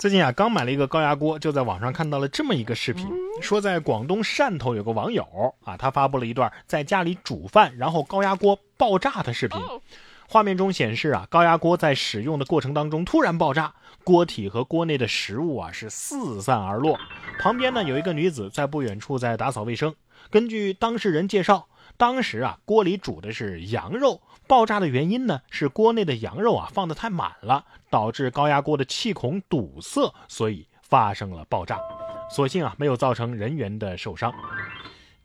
最近啊，刚买了一个高压锅，就在网上看到了这么一个视频，说在广东汕头有个网友啊，他发布了一段在家里煮饭，然后高压锅爆炸的视频。画面中显示啊，高压锅在使用的过程当中突然爆炸，锅体和锅内的食物啊是四散而落。旁边呢有一个女子在不远处在打扫卫生。根据当事人介绍，当时啊锅里煮的是羊肉。爆炸的原因呢，是锅内的羊肉啊放的太满了，导致高压锅的气孔堵塞，所以发生了爆炸。所幸啊，没有造成人员的受伤。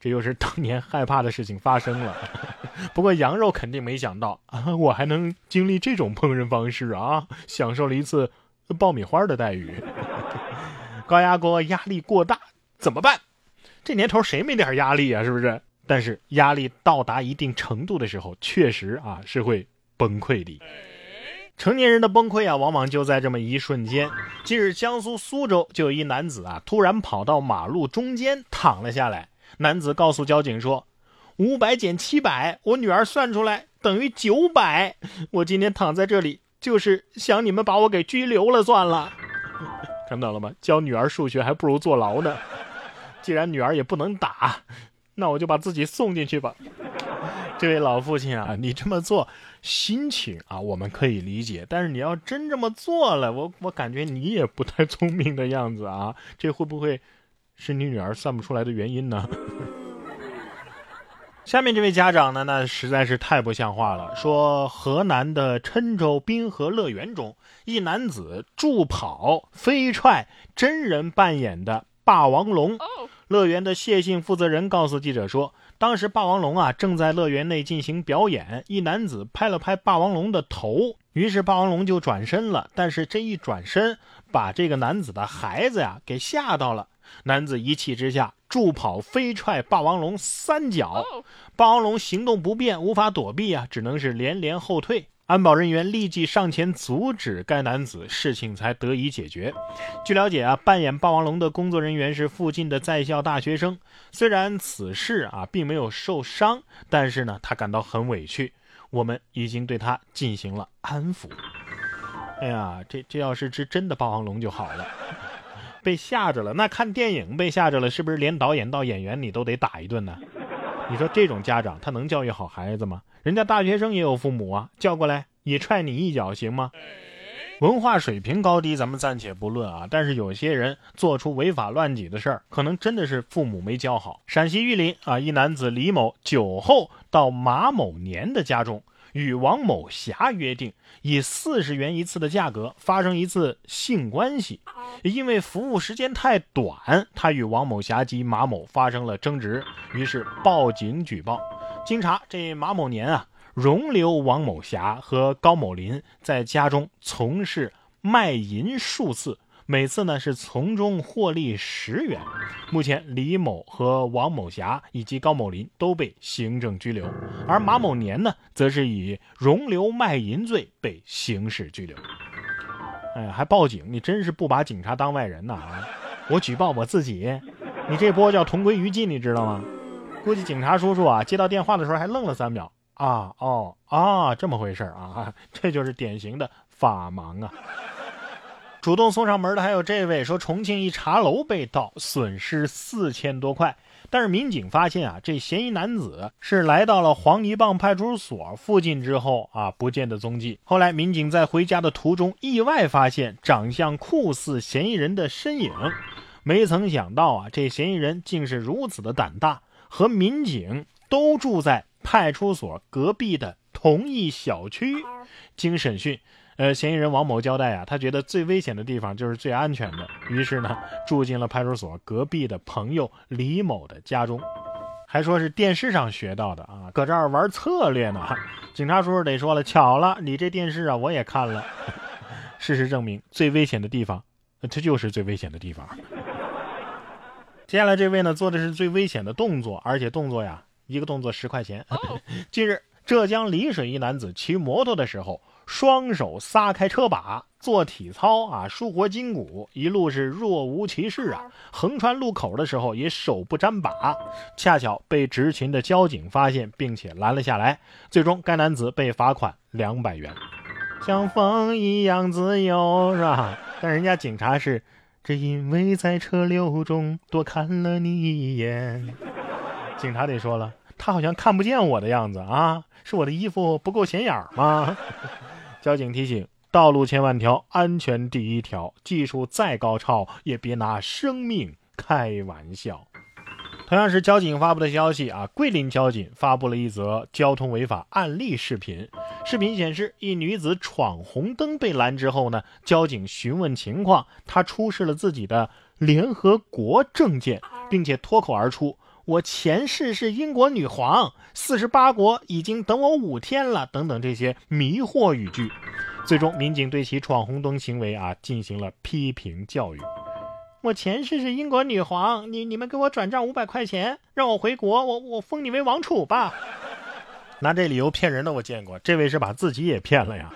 这又是当年害怕的事情发生了。不过羊肉肯定没想到啊，我还能经历这种烹饪方式啊，享受了一次爆米花的待遇。高压锅压力过大怎么办？这年头谁没点压力啊？是不是？但是压力到达一定程度的时候，确实啊是会崩溃的。成年人的崩溃啊，往往就在这么一瞬间。近日，江苏苏州就有一男子啊，突然跑到马路中间躺了下来。男子告诉交警说：“五百减七百，我女儿算出来等于九百。我今天躺在这里，就是想你们把我给拘留了算了。”看到了吗？教女儿数学还不如坐牢呢。既然女儿也不能打。那我就把自己送进去吧，这位老父亲啊，你这么做心情啊，我们可以理解，但是你要真这么做了，我我感觉你也不太聪明的样子啊，这会不会是你女儿算不出来的原因呢？下面这位家长呢，那实在是太不像话了，说河南的郴州滨河乐园中，一男子助跑飞踹真人扮演的霸王龙。乐园的谢姓负责人告诉记者说，当时霸王龙啊正在乐园内进行表演，一男子拍了拍霸王龙的头，于是霸王龙就转身了。但是这一转身，把这个男子的孩子呀给吓到了。男子一气之下助跑飞踹霸王龙三脚，霸王龙行动不便，无法躲避啊，只能是连连后退。安保人员立即上前阻止该男子，事情才得以解决。据了解啊，扮演霸王龙的工作人员是附近的在校大学生。虽然此事啊并没有受伤，但是呢，他感到很委屈。我们已经对他进行了安抚。哎呀，这这要是只真的霸王龙就好了。被吓着了，那看电影被吓着了，是不是连导演到演员你都得打一顿呢？你说这种家长他能教育好孩子吗？人家大学生也有父母啊，叫过来也踹你一脚行吗？文化水平高低咱们暂且不论啊，但是有些人做出违法乱纪的事儿，可能真的是父母没教好。陕西榆林啊，一男子李某酒后到马某年的家中，与王某霞约定以四十元一次的价格发生一次性关系，因为服务时间太短，他与王某霞及马某发生了争执，于是报警举报。经查，这马某年啊，容留王某霞和高某林在家中从事卖淫数次，每次呢是从中获利十元。目前，李某和王某霞以及高某林都被行政拘留，而马某年呢，则是以容留卖淫罪被刑事拘留。哎，还报警？你真是不把警察当外人呐！啊，我举报我自己，你这波叫同归于尽，你知道吗？估计警察叔叔啊，接到电话的时候还愣了三秒啊哦啊，这么回事啊，这就是典型的法盲啊！主动送上门的还有这位，说重庆一茶楼被盗，损失四千多块，但是民警发现啊，这嫌疑男子是来到了黄泥浜派出所附近之后啊，不见的踪迹。后来民警在回家的途中，意外发现长相酷似嫌疑人的身影，没曾想到啊，这嫌疑人竟是如此的胆大。和民警都住在派出所隔壁的同一小区。经审讯，呃，嫌疑人王某交代啊，他觉得最危险的地方就是最安全的，于是呢，住进了派出所隔壁的朋友李某的家中，还说是电视上学到的啊，搁这儿玩策略呢。警察叔叔得说了，巧了，你这电视啊，我也看了。事实证明，最危险的地方，这就是最危险的地方。接下来这位呢，做的是最危险的动作，而且动作呀，一个动作十块钱。近日，浙江丽水一男子骑摩托的时候，双手撒开车把做体操啊，舒活筋骨，一路是若无其事啊。横穿路口的时候也手不沾把，恰巧被执勤的交警发现，并且拦了下来。最终，该男子被罚款两百元。像风一样自由，是吧？但人家警察是，只因为在车流中多看了你一眼。警察得说了，他好像看不见我的样子啊，是我的衣服不够显眼吗？交警提醒：道路千万条，安全第一条，技术再高超也别拿生命开玩笑。同样是交警发布的消息啊，桂林交警发布了一则交通违法案例视频。视频显示，一女子闯红灯被拦之后呢，交警询问情况，她出示了自己的联合国证件，并且脱口而出：“我前世是英国女皇，四十八国已经等我五天了。”等等这些迷惑语句。最终，民警对其闯红灯行为啊进行了批评教育。我前世是英国女皇，你你们给我转账五百块钱，让我回国，我我封你为王储吧。拿这理由骗人的我见过，这位是把自己也骗了呀。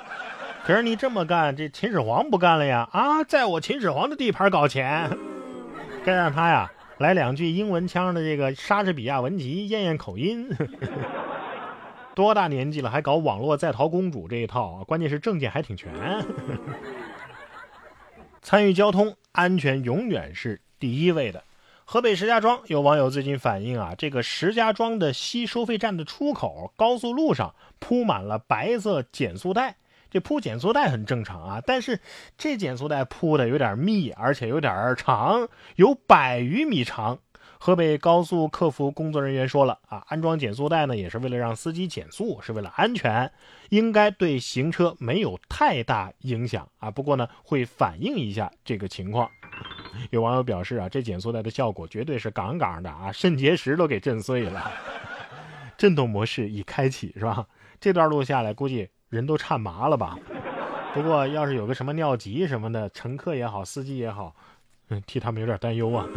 可是你这么干，这秦始皇不干了呀？啊，在我秦始皇的地盘搞钱，该让他呀来两句英文腔的这个莎士比亚文集验验口音。多大年纪了还搞网络在逃公主这一套？关键是证件还挺全。参与交通安全永远是第一位的。河北石家庄有网友最近反映啊，这个石家庄的西收费站的出口高速路上铺满了白色减速带。这铺减速带很正常啊，但是这减速带铺的有点密，而且有点长，有百余米长。河北高速客服工作人员说了啊，安装减速带呢，也是为了让司机减速，是为了安全，应该对行车没有太大影响啊。不过呢，会反映一下这个情况。有网友表示啊，这减速带的效果绝对是杠杠的啊，肾结石都给震碎了。震动模式已开启，是吧？这段路下来，估计人都颤麻了吧？不过要是有个什么尿急什么的，乘客也好，司机也好，嗯，替他们有点担忧啊。